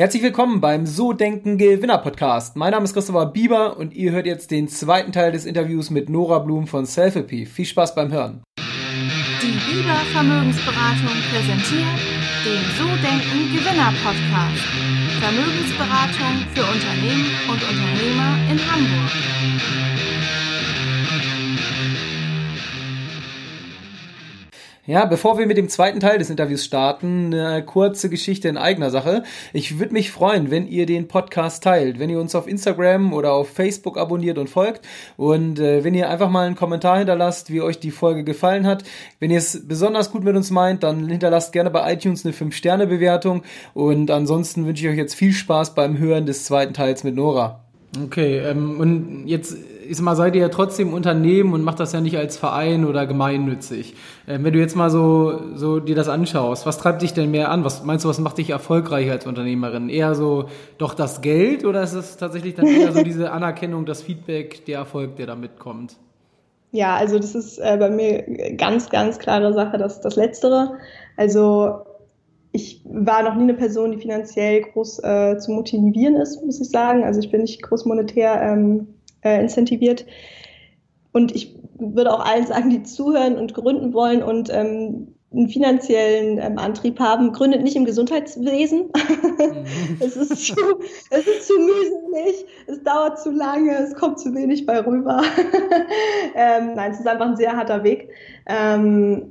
Herzlich willkommen beim So Denken Gewinner Podcast. Mein Name ist Christopher Bieber und ihr hört jetzt den zweiten Teil des Interviews mit Nora Blum von Selfie. Viel Spaß beim Hören. Die Bieber Vermögensberatung präsentiert den So Denken Gewinner Podcast. Vermögensberatung für Unternehmen und Unternehmer in Hamburg. Ja, bevor wir mit dem zweiten Teil des Interviews starten, eine kurze Geschichte in eigener Sache. Ich würde mich freuen, wenn ihr den Podcast teilt, wenn ihr uns auf Instagram oder auf Facebook abonniert und folgt und äh, wenn ihr einfach mal einen Kommentar hinterlasst, wie euch die Folge gefallen hat. Wenn ihr es besonders gut mit uns meint, dann hinterlasst gerne bei iTunes eine 5-Sterne-Bewertung und ansonsten wünsche ich euch jetzt viel Spaß beim Hören des zweiten Teils mit Nora. Okay, ähm, und jetzt ist mal, seid ihr ja trotzdem Unternehmen und macht das ja nicht als Verein oder gemeinnützig. Ähm, wenn du jetzt mal so, so dir das anschaust, was treibt dich denn mehr an? Was meinst du, was macht dich erfolgreich als Unternehmerin? Eher so doch das Geld oder ist es tatsächlich dann eher so diese Anerkennung, das Feedback, der Erfolg, der damit kommt? Ja, also das ist äh, bei mir ganz, ganz klare Sache, das, das Letztere. Also ich war noch nie eine Person, die finanziell groß äh, zu motivieren ist, muss ich sagen. Also ich bin nicht groß monetär ähm, äh, incentiviert. Und ich würde auch allen sagen, die zuhören und gründen wollen und ähm, einen finanziellen ähm, Antrieb haben, gründet nicht im Gesundheitswesen. Mhm. es, ist zu, es ist zu mühselig, es dauert zu lange, es kommt zu wenig bei rüber. ähm, nein, es ist einfach ein sehr harter Weg. Ähm,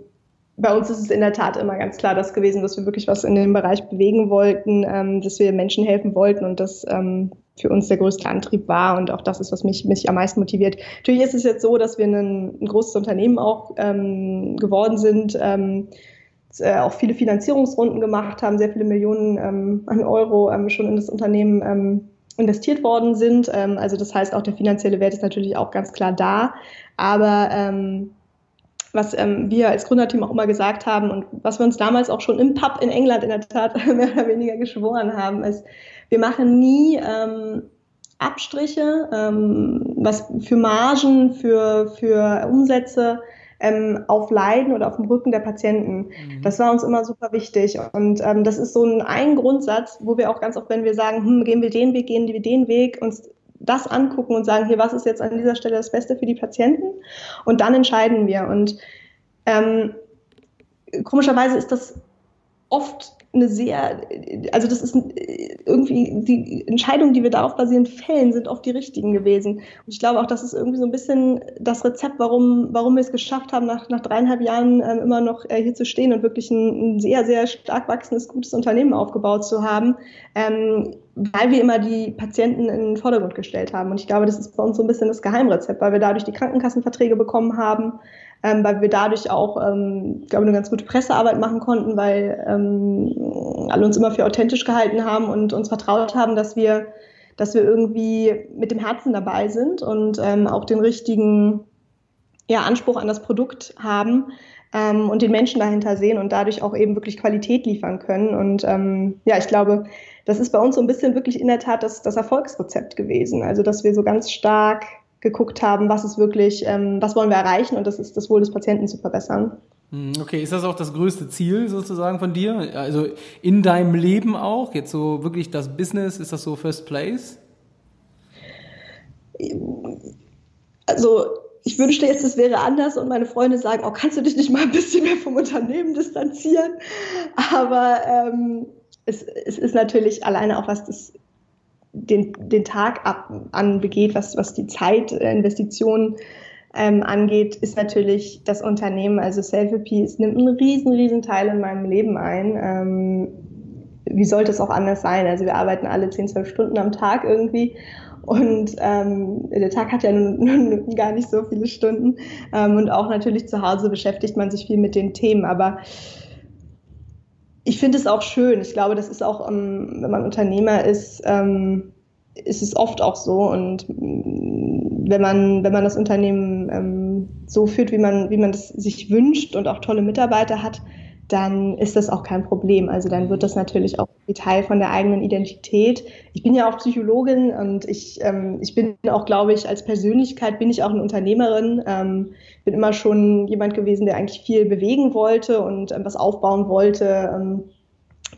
bei uns ist es in der Tat immer ganz klar das gewesen, dass wir wirklich was in dem Bereich bewegen wollten, ähm, dass wir Menschen helfen wollten und das ähm, für uns der größte Antrieb war und auch das ist, was mich, mich am meisten motiviert. Natürlich ist es jetzt so, dass wir ein, ein großes Unternehmen auch ähm, geworden sind, ähm, äh, auch viele Finanzierungsrunden gemacht haben, sehr viele Millionen ähm, an Euro ähm, schon in das Unternehmen investiert worden sind. Also das heißt, auch der finanzielle Wert ist natürlich auch ganz klar da, aber was ähm, wir als Gründerteam auch immer gesagt haben und was wir uns damals auch schon im Pub in England in der Tat mehr oder weniger geschworen haben, ist, wir machen nie ähm, Abstriche, ähm, was für Margen, für, für Umsätze ähm, auf Leiden oder auf dem Rücken der Patienten. Mhm. Das war uns immer super wichtig. Und ähm, das ist so ein, ein Grundsatz, wo wir auch ganz oft, wenn wir sagen, hm, gehen wir den Weg, gehen wir den Weg, uns das angucken und sagen, hier, was ist jetzt an dieser Stelle das Beste für die Patienten? Und dann entscheiden wir. Und ähm, komischerweise ist das oft eine sehr, also das ist irgendwie, die Entscheidungen, die wir darauf basierend fällen, sind oft die richtigen gewesen. Und ich glaube auch, das ist irgendwie so ein bisschen das Rezept, warum, warum wir es geschafft haben, nach, nach dreieinhalb Jahren ähm, immer noch äh, hier zu stehen und wirklich ein, ein, sehr, sehr stark wachsendes, gutes Unternehmen aufgebaut zu haben, ähm, weil wir immer die Patienten in den Vordergrund gestellt haben. Und ich glaube, das ist bei uns so ein bisschen das Geheimrezept, weil wir dadurch die Krankenkassenverträge bekommen haben, ähm, weil wir dadurch auch, ähm, glaube eine ganz gute Pressearbeit machen konnten, weil ähm, alle uns immer für authentisch gehalten haben und uns vertraut haben, dass wir, dass wir irgendwie mit dem Herzen dabei sind und ähm, auch den richtigen ja, Anspruch an das Produkt haben ähm, und den Menschen dahinter sehen und dadurch auch eben wirklich Qualität liefern können. Und ähm, ja, ich glaube, das ist bei uns so ein bisschen wirklich in der Tat das, das Erfolgsrezept gewesen. Also, dass wir so ganz stark geguckt haben, was ist wirklich, ähm, was wollen wir erreichen und das ist das Wohl des Patienten zu verbessern. Hm, okay, ist das auch das größte Ziel sozusagen von dir? Also in deinem Leben auch? Jetzt so wirklich das Business, ist das so First Place? Also ich wünschte jetzt, es wäre anders und meine Freunde sagen, oh, kannst du dich nicht mal ein bisschen mehr vom Unternehmen distanzieren? Aber ähm, es, es ist natürlich alleine auch was das den, den Tag ab, anbegeht, was, was die Zeitinvestitionen ähm, angeht, ist natürlich das Unternehmen, also Selfie es nimmt einen riesen, riesen Teil in meinem Leben ein. Ähm, wie sollte es auch anders sein? Also wir arbeiten alle 10, 12 Stunden am Tag irgendwie und ähm, der Tag hat ja nun, nun gar nicht so viele Stunden ähm, und auch natürlich zu Hause beschäftigt man sich viel mit den Themen, aber ich finde es auch schön. Ich glaube, das ist auch, ähm, wenn man Unternehmer ist, ähm, ist es oft auch so. Und mm, wenn man, wenn man das Unternehmen ähm, so führt, wie man, wie man das sich wünscht und auch tolle Mitarbeiter hat, dann ist das auch kein Problem. Also dann wird das natürlich auch Teil von der eigenen Identität. Ich bin ja auch Psychologin und ich, ähm, ich bin auch, glaube ich, als Persönlichkeit bin ich auch eine Unternehmerin. Ähm, bin immer schon jemand gewesen, der eigentlich viel bewegen wollte und ähm, was aufbauen wollte. Ähm,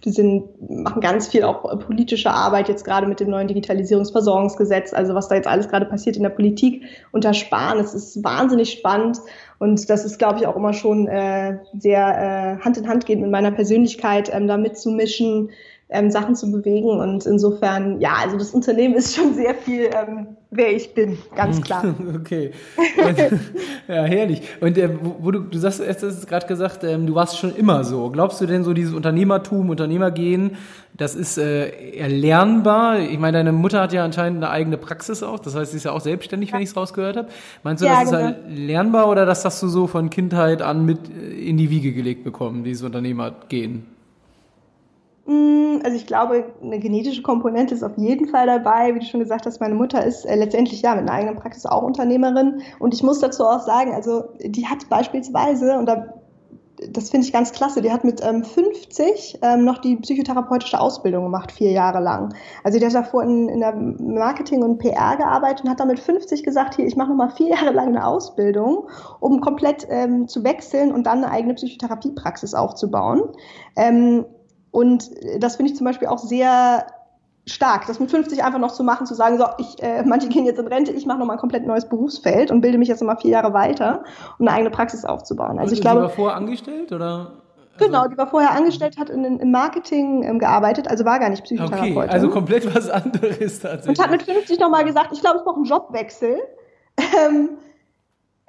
die sind, machen ganz viel auch politische Arbeit, jetzt gerade mit dem neuen Digitalisierungsversorgungsgesetz, also was da jetzt alles gerade passiert in der Politik unter Sparen. Es ist wahnsinnig spannend und das ist, glaube ich, auch immer schon äh, sehr äh, Hand in Hand gehend mit meiner Persönlichkeit, ähm, da mitzumischen, ähm, Sachen zu bewegen. Und insofern, ja, also das Unternehmen ist schon sehr viel, ähm, wer ich bin, ganz klar. okay. Ja, herrlich. Und äh, wo, du, du sagst, du hast gerade gesagt, ähm, du warst schon immer so. Glaubst du denn so dieses Unternehmertum, Unternehmergehen, das ist äh, erlernbar? Ich meine, deine Mutter hat ja anscheinend eine eigene Praxis auch. Das heißt, sie ist ja auch selbstständig, wenn ich es rausgehört habe. Meinst du, ja, das genau. ist halt lernbar oder das hast du so von Kindheit an mit in die Wiege gelegt bekommen, dieses Unternehmergehen? Also ich glaube, eine genetische Komponente ist auf jeden Fall dabei. Wie du schon gesagt hast, meine Mutter ist äh, letztendlich ja mit einer eigenen Praxis auch Unternehmerin. Und ich muss dazu auch sagen, also die hat beispielsweise, und da, das finde ich ganz klasse, die hat mit ähm, 50 ähm, noch die psychotherapeutische Ausbildung gemacht, vier Jahre lang. Also die hat davor in, in der Marketing und PR gearbeitet und hat dann mit 50 gesagt, hier, ich mache nochmal vier Jahre lang eine Ausbildung, um komplett ähm, zu wechseln und dann eine eigene Psychotherapiepraxis aufzubauen. Und das finde ich zum Beispiel auch sehr stark, das mit 50 einfach noch zu machen, zu sagen, so, ich, äh, manche gehen jetzt in Rente, ich mache nochmal ein komplett neues Berufsfeld und bilde mich jetzt nochmal vier Jahre weiter, um eine eigene Praxis aufzubauen. Also und ich glaube. Die war vorher angestellt oder? Genau, die war vorher angestellt, hat in, im Marketing ähm, gearbeitet, also war gar nicht Psychotherapeutin. Okay, also komplett was anderes tatsächlich. Und hat mit 50 nochmal gesagt, ich glaube, ich brauche einen Jobwechsel. Ähm,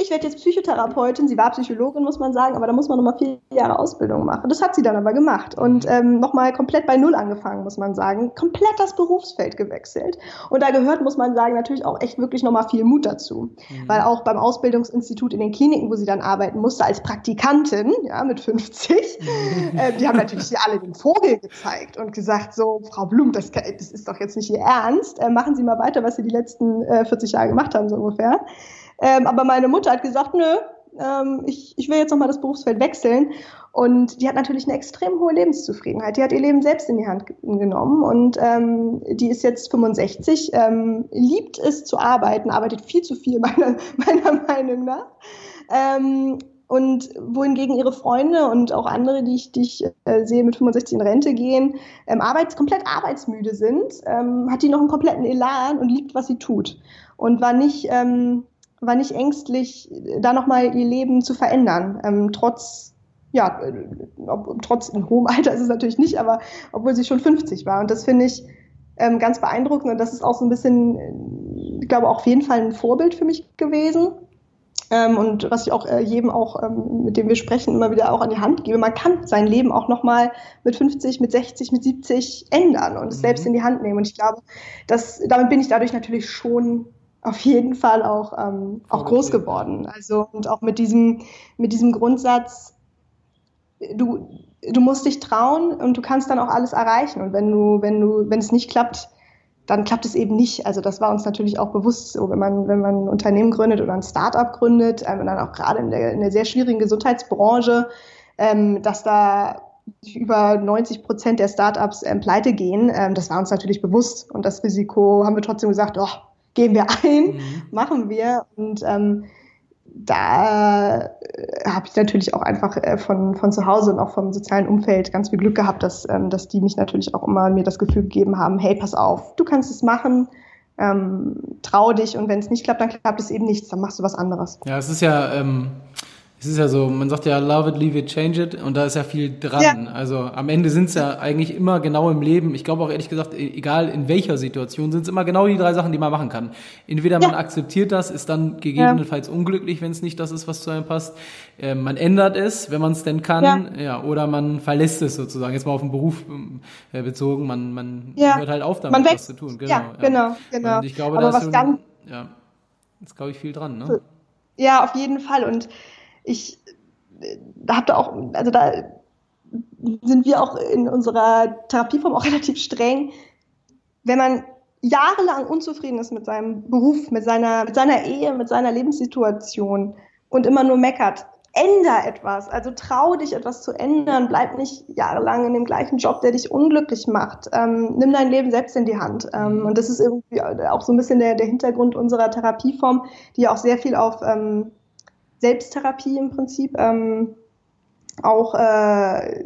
ich werde jetzt Psychotherapeutin. Sie war Psychologin, muss man sagen, aber da muss man nochmal vier Jahre Ausbildung machen. Das hat sie dann aber gemacht und ähm, nochmal komplett bei Null angefangen, muss man sagen. Komplett das Berufsfeld gewechselt. Und da gehört, muss man sagen, natürlich auch echt wirklich nochmal viel Mut dazu. Mhm. Weil auch beim Ausbildungsinstitut in den Kliniken, wo sie dann arbeiten musste, als Praktikantin, ja, mit 50, mhm. äh, die haben natürlich alle den Vogel gezeigt und gesagt, so, Frau Blum, das, das ist doch jetzt nicht Ihr Ernst. Äh, machen Sie mal weiter, was Sie die letzten äh, 40 Jahre gemacht haben, so ungefähr. Ähm, aber meine Mutter hat gesagt, nö, ähm, ich, ich will jetzt nochmal das Berufsfeld wechseln. Und die hat natürlich eine extrem hohe Lebenszufriedenheit. Die hat ihr Leben selbst in die Hand genommen und ähm, die ist jetzt 65, ähm, liebt es zu arbeiten, arbeitet viel zu viel meiner, meiner Meinung nach. Ähm, und wohingegen ihre Freunde und auch andere, die ich, die ich äh, sehe, mit 65 in Rente gehen, ähm, arbeits, komplett arbeitsmüde sind, ähm, hat die noch einen kompletten Elan und liebt, was sie tut. Und war nicht, ähm, war nicht ängstlich, da nochmal ihr Leben zu verändern, ähm, trotz, ja, ob, trotz in hohem Alter ist es natürlich nicht, aber obwohl sie schon 50 war. Und das finde ich ähm, ganz beeindruckend und das ist auch so ein bisschen, ich glaube, auch auf jeden Fall ein Vorbild für mich gewesen. Ähm, und was ich auch äh, jedem auch, ähm, mit dem wir sprechen, immer wieder auch an die Hand gebe, man kann sein Leben auch nochmal mit 50, mit 60, mit 70 ändern und es mhm. selbst in die Hand nehmen. Und ich glaube, dass, damit bin ich dadurch natürlich schon auf jeden Fall auch, ähm, auch groß geworden. Also und auch mit diesem, mit diesem Grundsatz, du, du musst dich trauen und du kannst dann auch alles erreichen. Und wenn du, wenn du, wenn es nicht klappt, dann klappt es eben nicht. Also das war uns natürlich auch bewusst so, wenn man, wenn man ein Unternehmen gründet oder ein Startup gründet, ähm, und dann auch gerade in der, in der sehr schwierigen Gesundheitsbranche, ähm, dass da über 90 Prozent der Startups ähm, pleite gehen. Ähm, das war uns natürlich bewusst und das Risiko haben wir trotzdem gesagt, oh, gehen wir ein, mhm. machen wir. Und ähm, da äh, habe ich natürlich auch einfach äh, von, von zu Hause und auch vom sozialen Umfeld ganz viel Glück gehabt, dass, ähm, dass die mich natürlich auch immer mir das Gefühl gegeben haben, hey, pass auf, du kannst es machen, ähm, trau dich und wenn es nicht klappt, dann klappt es eben nichts, dann machst du was anderes. Ja, es ist ja, ähm, es ist ja so, man sagt ja love it, leave it, change it und da ist ja viel dran. Ja. Also am Ende sind es ja eigentlich immer genau im Leben, ich glaube auch ehrlich gesagt, e-, egal in welcher Situation, sind es immer genau die drei Sachen, die man machen kann. Entweder man akzeptiert das, ist dann gegebenenfalls ja. unglücklich, wenn es nicht das ist, was zu einem passt. Äh, man ändert es, wenn man es denn kann, ja. oder man verlässt es sozusagen. Jetzt mal auf den Beruf äh, bezogen, man, man hört halt auf damit, was zu tun. Genau, ja, genau, genau. Und ich glaube, da ist, ja, ist, glaube ich, viel dran. Ne? Ja, auf jeden Fall. Und ich da habt ihr auch, also da sind wir auch in unserer Therapieform auch relativ streng. Wenn man jahrelang unzufrieden ist mit seinem Beruf, mit seiner, mit seiner Ehe, mit seiner Lebenssituation und immer nur meckert, änder etwas. Also trau dich, etwas zu ändern. Bleib nicht jahrelang in dem gleichen Job, der dich unglücklich macht. Ähm, nimm dein Leben selbst in die Hand. Ähm, und das ist irgendwie auch so ein bisschen der, der Hintergrund unserer Therapieform, die auch sehr viel auf ähm, Selbsttherapie im Prinzip ähm, auch äh,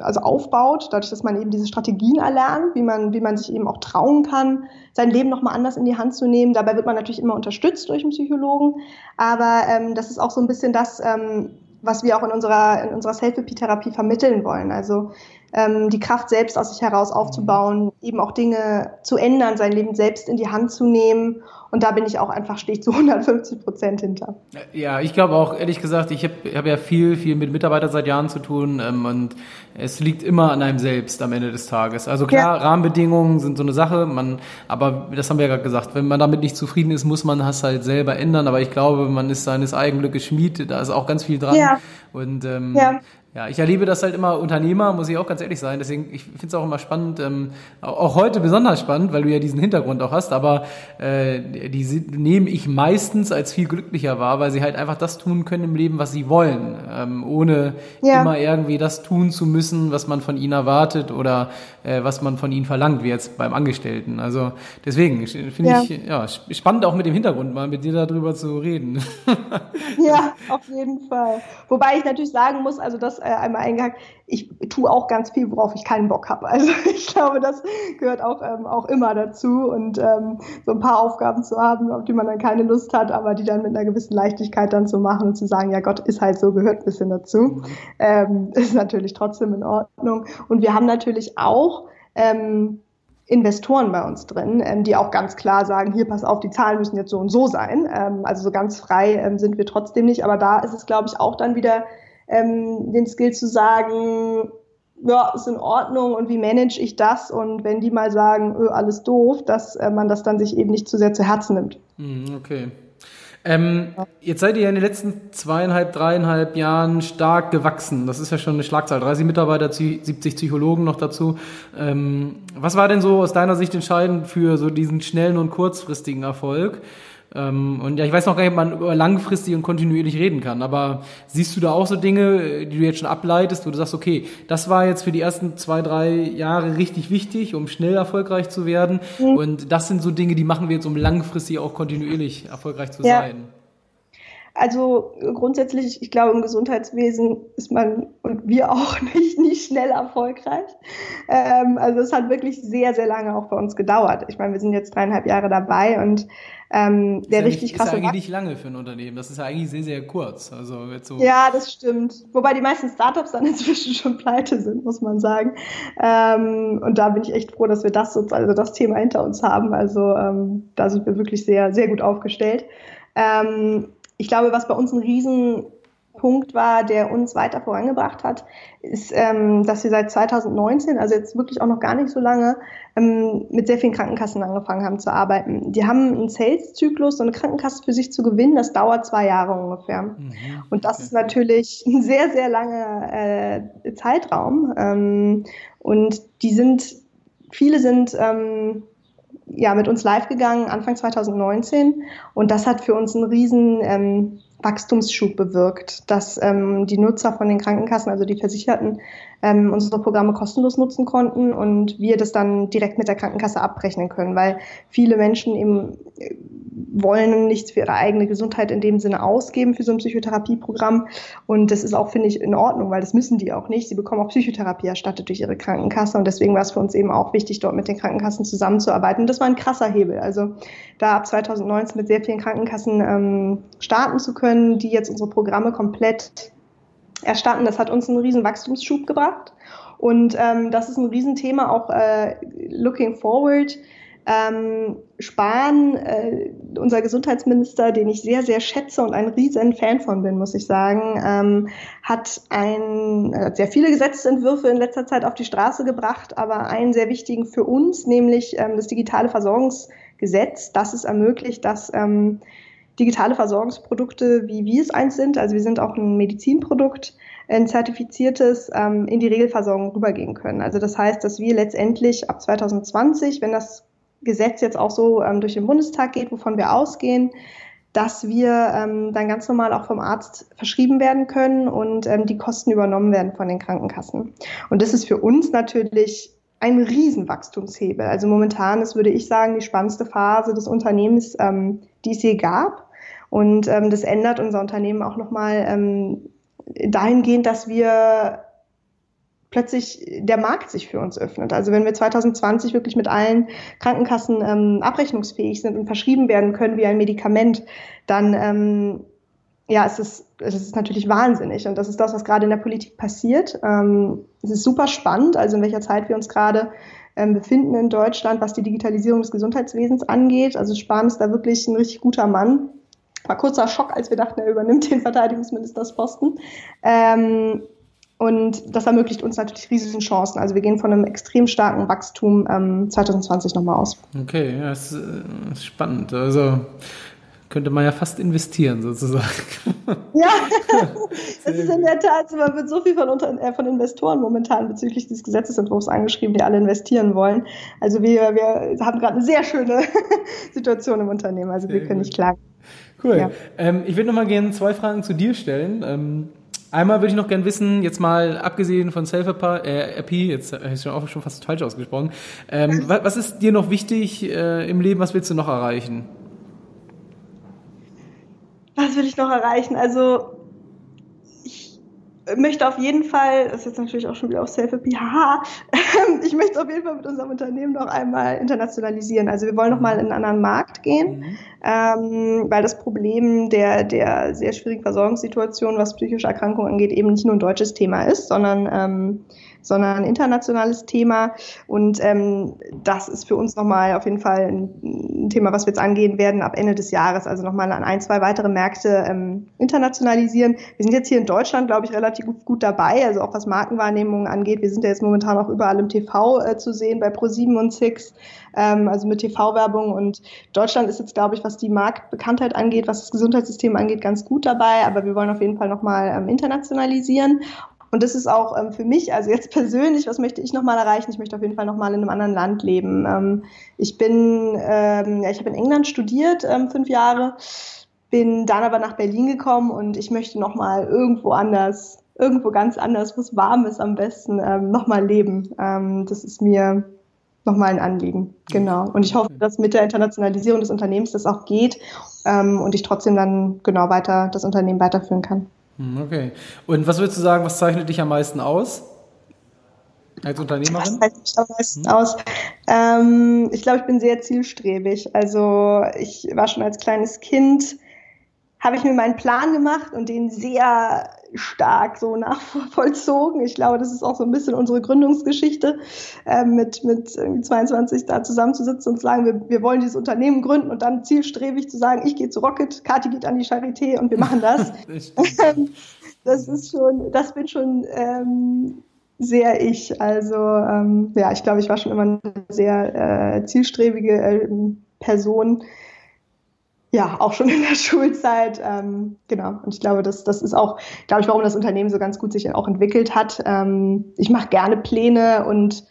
also aufbaut, dadurch, dass man eben diese Strategien erlernt, wie man, wie man sich eben auch trauen kann, sein Leben nochmal anders in die Hand zu nehmen. Dabei wird man natürlich immer unterstützt durch einen Psychologen, aber ähm, das ist auch so ein bisschen das, ähm, was wir auch in unserer, in unserer Self-Therapie vermitteln wollen. Also ähm, die Kraft selbst aus sich heraus aufzubauen, eben auch Dinge zu ändern, sein Leben selbst in die Hand zu nehmen. Und da bin ich auch einfach, stehe ich zu 150 Prozent hinter. Ja, ich glaube auch, ehrlich gesagt, ich habe hab ja viel, viel mit Mitarbeitern seit Jahren zu tun ähm, und es liegt immer an einem selbst am Ende des Tages. Also klar, ja. Rahmenbedingungen sind so eine Sache, man, aber das haben wir ja gerade gesagt, wenn man damit nicht zufrieden ist, muss man das halt selber ändern. Aber ich glaube, man ist seines eigenen Glückes Schmied, da ist auch ganz viel dran. Ja. Und ähm, ja. Ja, ich erlebe das halt immer Unternehmer, muss ich auch ganz ehrlich sein. Deswegen, ich finde es auch immer spannend, ähm, auch heute besonders spannend, weil du ja diesen Hintergrund auch hast, aber äh, die nehme ich meistens als viel glücklicher wahr, weil sie halt einfach das tun können im Leben, was sie wollen, ähm, ohne ja. immer irgendwie das tun zu müssen, was man von ihnen erwartet oder äh, was man von ihnen verlangt, wie jetzt beim Angestellten. Also deswegen finde ja. ich ja, spannend auch mit dem Hintergrund mal mit dir darüber zu reden. ja, auf jeden Fall. Wobei ich natürlich sagen muss, also das äh, einmal eingehakt, ich tue auch ganz viel, worauf ich keinen Bock habe. Also ich glaube, das gehört auch, ähm, auch immer dazu und ähm, so ein paar Aufgaben zu haben, auf die man dann keine Lust hat, aber die dann mit einer gewissen Leichtigkeit dann zu machen und zu sagen, ja Gott ist halt so, gehört ein bisschen dazu, mhm. ähm, ist natürlich trotzdem in Ordnung. Und wir haben natürlich auch ähm, Investoren bei uns drin, ähm, die auch ganz klar sagen, hier pass auf, die Zahlen müssen jetzt so und so sein. Ähm, also so ganz frei ähm, sind wir trotzdem nicht. Aber da ist es, glaube ich, auch dann wieder ähm, den Skill zu sagen, ja, ist in Ordnung und wie manage ich das? Und wenn die mal sagen, öh, alles doof, dass äh, man das dann sich eben nicht zu sehr zu Herzen nimmt. Mhm, okay. Ähm, jetzt seid ihr in den letzten zweieinhalb, dreieinhalb Jahren stark gewachsen. Das ist ja schon eine Schlagzahl. 30 Mitarbeiter, 70 Psychologen noch dazu. Ähm, was war denn so aus deiner Sicht entscheidend für so diesen schnellen und kurzfristigen Erfolg? Ähm, und ja, ich weiß noch gar nicht, ob man über langfristig und kontinuierlich reden kann, aber siehst du da auch so Dinge, die du jetzt schon ableitest, wo du sagst, okay, das war jetzt für die ersten zwei, drei Jahre richtig wichtig, um schnell erfolgreich zu werden. Mhm. Und das sind so Dinge, die machen wir jetzt, um langfristig auch kontinuierlich erfolgreich zu ja. sein. Also grundsätzlich, ich glaube, im Gesundheitswesen ist man und wir auch nicht, nicht schnell erfolgreich. Ähm, also es hat wirklich sehr, sehr lange auch bei uns gedauert. Ich meine, wir sind jetzt dreieinhalb Jahre dabei und ähm, der ja richtig nicht, krasse. Ist eigentlich nicht lange für ein Unternehmen. Das ist ja eigentlich sehr, sehr kurz. Also jetzt so ja, das stimmt. Wobei die meisten Startups dann inzwischen schon pleite sind, muss man sagen. Ähm, und da bin ich echt froh, dass wir das so, also das Thema hinter uns haben. Also ähm, da sind wir wirklich sehr, sehr gut aufgestellt. Ähm, ich glaube, was bei uns ein Riesenpunkt war, der uns weiter vorangebracht hat, ist, ähm, dass wir seit 2019, also jetzt wirklich auch noch gar nicht so lange, ähm, mit sehr vielen Krankenkassen angefangen haben zu arbeiten. Die haben einen Sales-Zyklus, so eine Krankenkasse für sich zu gewinnen, das dauert zwei Jahre ungefähr. Mhm. Und das ist natürlich ein sehr, sehr langer äh, Zeitraum. Ähm, und die sind, viele sind ähm, ja, mit uns live gegangen Anfang 2019 und das hat für uns einen riesen ähm, Wachstumsschub bewirkt, dass ähm, die Nutzer von den Krankenkassen, also die Versicherten, ähm, unsere Programme kostenlos nutzen konnten und wir das dann direkt mit der Krankenkasse abrechnen können, weil viele Menschen eben äh, wollen nichts für ihre eigene Gesundheit in dem Sinne ausgeben für so ein Psychotherapieprogramm. Und das ist auch, finde ich, in Ordnung, weil das müssen die auch nicht. Sie bekommen auch Psychotherapie erstattet durch ihre Krankenkasse. Und deswegen war es für uns eben auch wichtig, dort mit den Krankenkassen zusammenzuarbeiten. Und das war ein krasser Hebel. Also da ab 2019 mit sehr vielen Krankenkassen ähm, starten zu können, die jetzt unsere Programme komplett erstatten, das hat uns einen riesen Wachstumsschub gebracht. Und ähm, das ist ein Riesenthema auch äh, looking forward. Ähm, Spahn, äh, unser Gesundheitsminister, den ich sehr, sehr schätze und ein riesen Fan von bin, muss ich sagen, ähm, hat, ein, hat sehr viele Gesetzentwürfe in letzter Zeit auf die Straße gebracht, aber einen sehr wichtigen für uns, nämlich ähm, das digitale Versorgungsgesetz, das es ermöglicht, dass ähm, digitale Versorgungsprodukte, wie wir es eins sind, also wir sind auch ein Medizinprodukt, ein zertifiziertes ähm, in die Regelversorgung rübergehen können. Also das heißt, dass wir letztendlich ab 2020, wenn das Gesetz jetzt auch so ähm, durch den Bundestag geht, wovon wir ausgehen, dass wir ähm, dann ganz normal auch vom Arzt verschrieben werden können und ähm, die Kosten übernommen werden von den Krankenkassen. Und das ist für uns natürlich ein Riesenwachstumshebel. Also momentan ist, würde ich sagen, die spannendste Phase des Unternehmens, ähm, die es je gab. Und ähm, das ändert unser Unternehmen auch nochmal ähm, dahingehend, dass wir plötzlich der Markt sich für uns öffnet. Also wenn wir 2020 wirklich mit allen Krankenkassen ähm, abrechnungsfähig sind und verschrieben werden können wie ein Medikament, dann ähm, ja, es ist, es ist natürlich wahnsinnig. Und das ist das, was gerade in der Politik passiert. Ähm, es ist super spannend, also in welcher Zeit wir uns gerade ähm, befinden in Deutschland, was die Digitalisierung des Gesundheitswesens angeht. Also Spahn ist da wirklich ein richtig guter Mann. War kurzer Schock, als wir dachten, er übernimmt den Verteidigungsministersposten. Ähm, und das ermöglicht uns natürlich riesige Chancen. Also wir gehen von einem extrem starken Wachstum ähm, 2020 nochmal aus. Okay, das ist spannend. Also könnte man ja fast investieren sozusagen. Ja, es ist in der Tat, man wird so viel von, äh, von Investoren momentan bezüglich dieses Gesetzesentwurfs angeschrieben, die alle investieren wollen. Also wir, wir haben gerade eine sehr schöne Situation im Unternehmen, also wir können nicht klagen. Cool. Ja. Ähm, ich würde noch mal gerne zwei Fragen zu dir stellen. Ähm, einmal würde ich noch gerne wissen, jetzt mal abgesehen von Self-RP, äh, jetzt habe ich auch schon fast falsch ausgesprochen, ähm, was, was, ist dir noch wichtig äh, im Leben, was willst du noch erreichen? Was will ich noch erreichen? Also ich möchte auf jeden Fall, das ist jetzt natürlich auch schon wieder auf Self-Help, haha, ich möchte auf jeden Fall mit unserem Unternehmen noch einmal internationalisieren. Also wir wollen noch mal in einen anderen Markt gehen, mhm. ähm, weil das Problem der, der sehr schwierigen Versorgungssituation, was psychische Erkrankungen angeht, eben nicht nur ein deutsches Thema ist, sondern ähm, sondern ein internationales Thema. Und ähm, das ist für uns nochmal auf jeden Fall ein, Thema, was wir jetzt angehen werden ab Ende des Jahres. Also nochmal an ein, zwei weitere Märkte ähm, internationalisieren. Wir sind jetzt hier in Deutschland, glaube ich, relativ gut dabei, also auch was Markenwahrnehmungen angeht. Wir sind ja jetzt momentan auch überall im TV äh, zu sehen, bei Pro7 und Six, ähm, also mit TV-Werbung. Und Deutschland ist jetzt, glaube ich, was die Marktbekanntheit angeht, was das Gesundheitssystem angeht, ganz gut dabei. Aber wir wollen auf jeden Fall nochmal ähm, internationalisieren. Und das ist auch ähm, für mich, also jetzt persönlich, was möchte ich nochmal erreichen? Ich möchte auf jeden Fall nochmal in einem anderen Land leben. Ähm, ich bin, ähm, ja, ich habe in England studiert, ähm, fünf Jahre, bin dann aber nach Berlin gekommen und ich möchte nochmal irgendwo anders, irgendwo ganz anders, wo es warm ist am besten, ähm, nochmal leben. Ähm, das ist mir nochmal ein Anliegen. Genau. Und ich hoffe, dass mit der Internationalisierung des Unternehmens das auch geht ähm, und ich trotzdem dann genau weiter das Unternehmen weiterführen kann. Hm, okay. Und was würdest du sagen, was zeichnet dich am meisten aus? Als Unternehmerin? Was zeichnet mich am meisten hm. aus? Ähm, ich glaube, ich bin sehr zielstrebig. Also ich war schon als kleines Kind habe ich mir meinen Plan gemacht und den sehr stark so nachvollzogen. Ich glaube, das ist auch so ein bisschen unsere Gründungsgeschichte, äh, mit, mit 22 da zusammenzusitzen und zu sagen, wir, wir wollen dieses Unternehmen gründen und dann zielstrebig zu sagen, ich gehe zu Rocket, Kati geht an die Charité und wir machen das. das ist schon, das bin schon ähm, sehr ich. Also ähm, ja, ich glaube, ich war schon immer eine sehr äh, zielstrebige äh, Person ja, auch schon in der Schulzeit. Ähm, genau. Und ich glaube, das, das ist auch, glaube ich, warum das Unternehmen so ganz gut sich auch entwickelt hat. Ähm, ich mache gerne Pläne und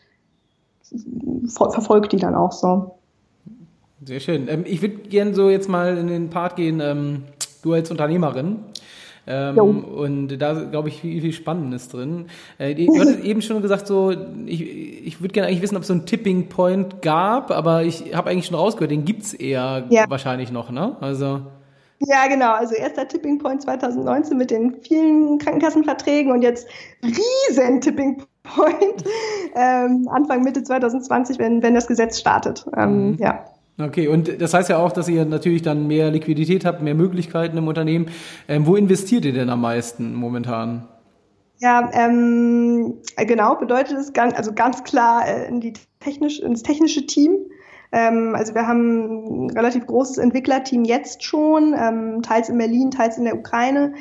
verfolge die dann auch so. Sehr schön. Ähm, ich würde gerne so jetzt mal in den Part gehen, ähm, du als Unternehmerin. Ähm, und da glaube ich viel, viel Spannendes drin. Äh, du hattest eben schon gesagt, so ich, ich würde gerne eigentlich wissen, ob es so einen Tipping Point gab, aber ich habe eigentlich schon rausgehört, den gibt's eher ja. wahrscheinlich noch, ne? Also ja, genau. Also erster Tipping Point 2019 mit den vielen Krankenkassenverträgen und jetzt riesen Tipping Point ähm, Anfang Mitte 2020, wenn, wenn das Gesetz startet. Ähm, mhm. Ja. Okay, und das heißt ja auch, dass ihr natürlich dann mehr Liquidität habt, mehr Möglichkeiten im Unternehmen. Ähm, wo investiert ihr denn am meisten momentan? Ja, ähm, genau, bedeutet es ganz, also ganz klar äh, in die technisch, ins technische Team. Ähm, also wir haben ein relativ großes Entwicklerteam jetzt schon, ähm, teils in Berlin, teils in der Ukraine,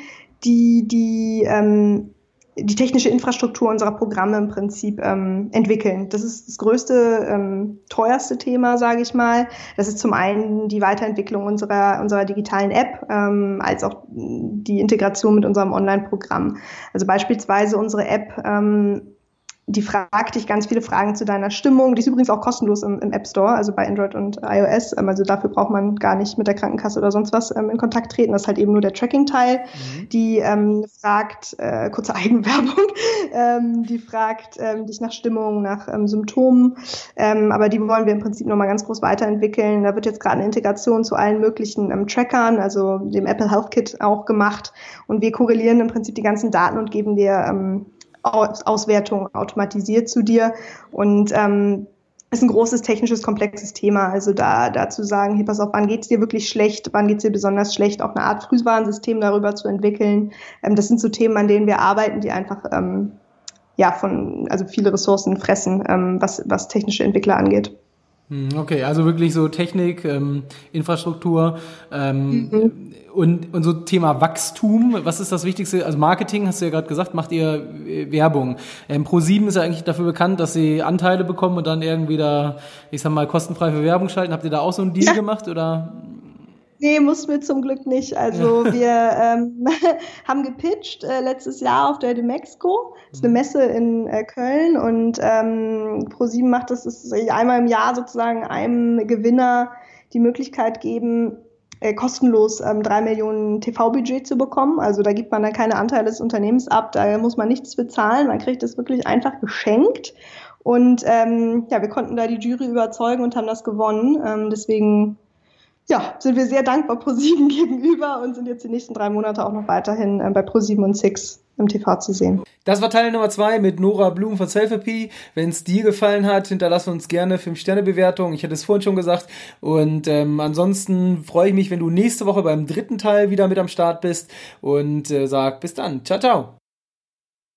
die die ähm, die technische Infrastruktur unserer Programme im Prinzip ähm, entwickeln. Das ist das größte, ähm, teuerste Thema, sage ich mal. Das ist zum einen die Weiterentwicklung unserer, unserer digitalen App, ähm, als auch die Integration mit unserem Online-Programm. Also beispielsweise unsere App ähm, die fragt dich ganz viele Fragen zu deiner Stimmung. Die ist übrigens auch kostenlos im, im App Store, also bei Android und iOS. Ähm, also dafür braucht man gar nicht mit der Krankenkasse oder sonst was ähm, in Kontakt treten. Das ist halt eben nur der Tracking-Teil. Mhm. Die ähm, fragt, äh, kurze Eigenwerbung, ähm, die fragt ähm, dich nach Stimmung, nach ähm, Symptomen. Aber die wollen wir im Prinzip nochmal ganz groß weiterentwickeln. Da wird jetzt gerade eine Integration zu allen möglichen Trackern, also dem Apple Health Kit auch gemacht. Und wir korrelieren im Prinzip die ganzen Daten und geben dir Auswertung automatisiert zu dir und ähm, ist ein großes technisches, komplexes Thema. Also da, da zu sagen, hey, pass auf, wann geht's dir wirklich schlecht, wann geht's dir besonders schlecht, auch eine Art Frühwarnsystem darüber zu entwickeln. Ähm, das sind so Themen, an denen wir arbeiten, die einfach ähm, ja von also viele Ressourcen fressen, ähm, was, was technische Entwickler angeht. Hm, okay, also wirklich so Technik, ähm, Infrastruktur ähm, mhm. und, und so Thema Wachstum. Was ist das Wichtigste? Also Marketing, hast du ja gerade gesagt, macht ihr äh, Werbung. Ähm, Pro7 ist ja eigentlich dafür bekannt, dass sie Anteile bekommen und dann irgendwie da, ich sag mal, kostenfrei für Werbung schalten. Habt ihr da auch so einen Deal ja. gemacht oder? Nee, mussten wir zum Glück nicht. Also wir ähm, haben gepitcht äh, letztes Jahr auf der Demexco. Das ist eine Messe in äh, Köln und ähm, ProSieben macht das, das einmal im Jahr sozusagen einem Gewinner die Möglichkeit geben, äh, kostenlos ähm, drei Millionen TV-Budget zu bekommen. Also da gibt man dann keine Anteile des Unternehmens ab, da muss man nichts bezahlen, man kriegt das wirklich einfach geschenkt. Und ähm, ja, wir konnten da die Jury überzeugen und haben das gewonnen. Ähm, deswegen ja, sind wir sehr dankbar ProSieben gegenüber und sind jetzt die nächsten drei Monate auch noch weiterhin äh, bei ProSieben und Six im TV zu sehen. Das war Teil Nummer zwei mit Nora Blum von Selfie. Wenn es dir gefallen hat, hinterlass uns gerne 5-Sterne-Bewertung. Ich hatte es vorhin schon gesagt. Und ähm, ansonsten freue ich mich, wenn du nächste Woche beim dritten Teil wieder mit am Start bist und äh, sag bis dann. Ciao, ciao.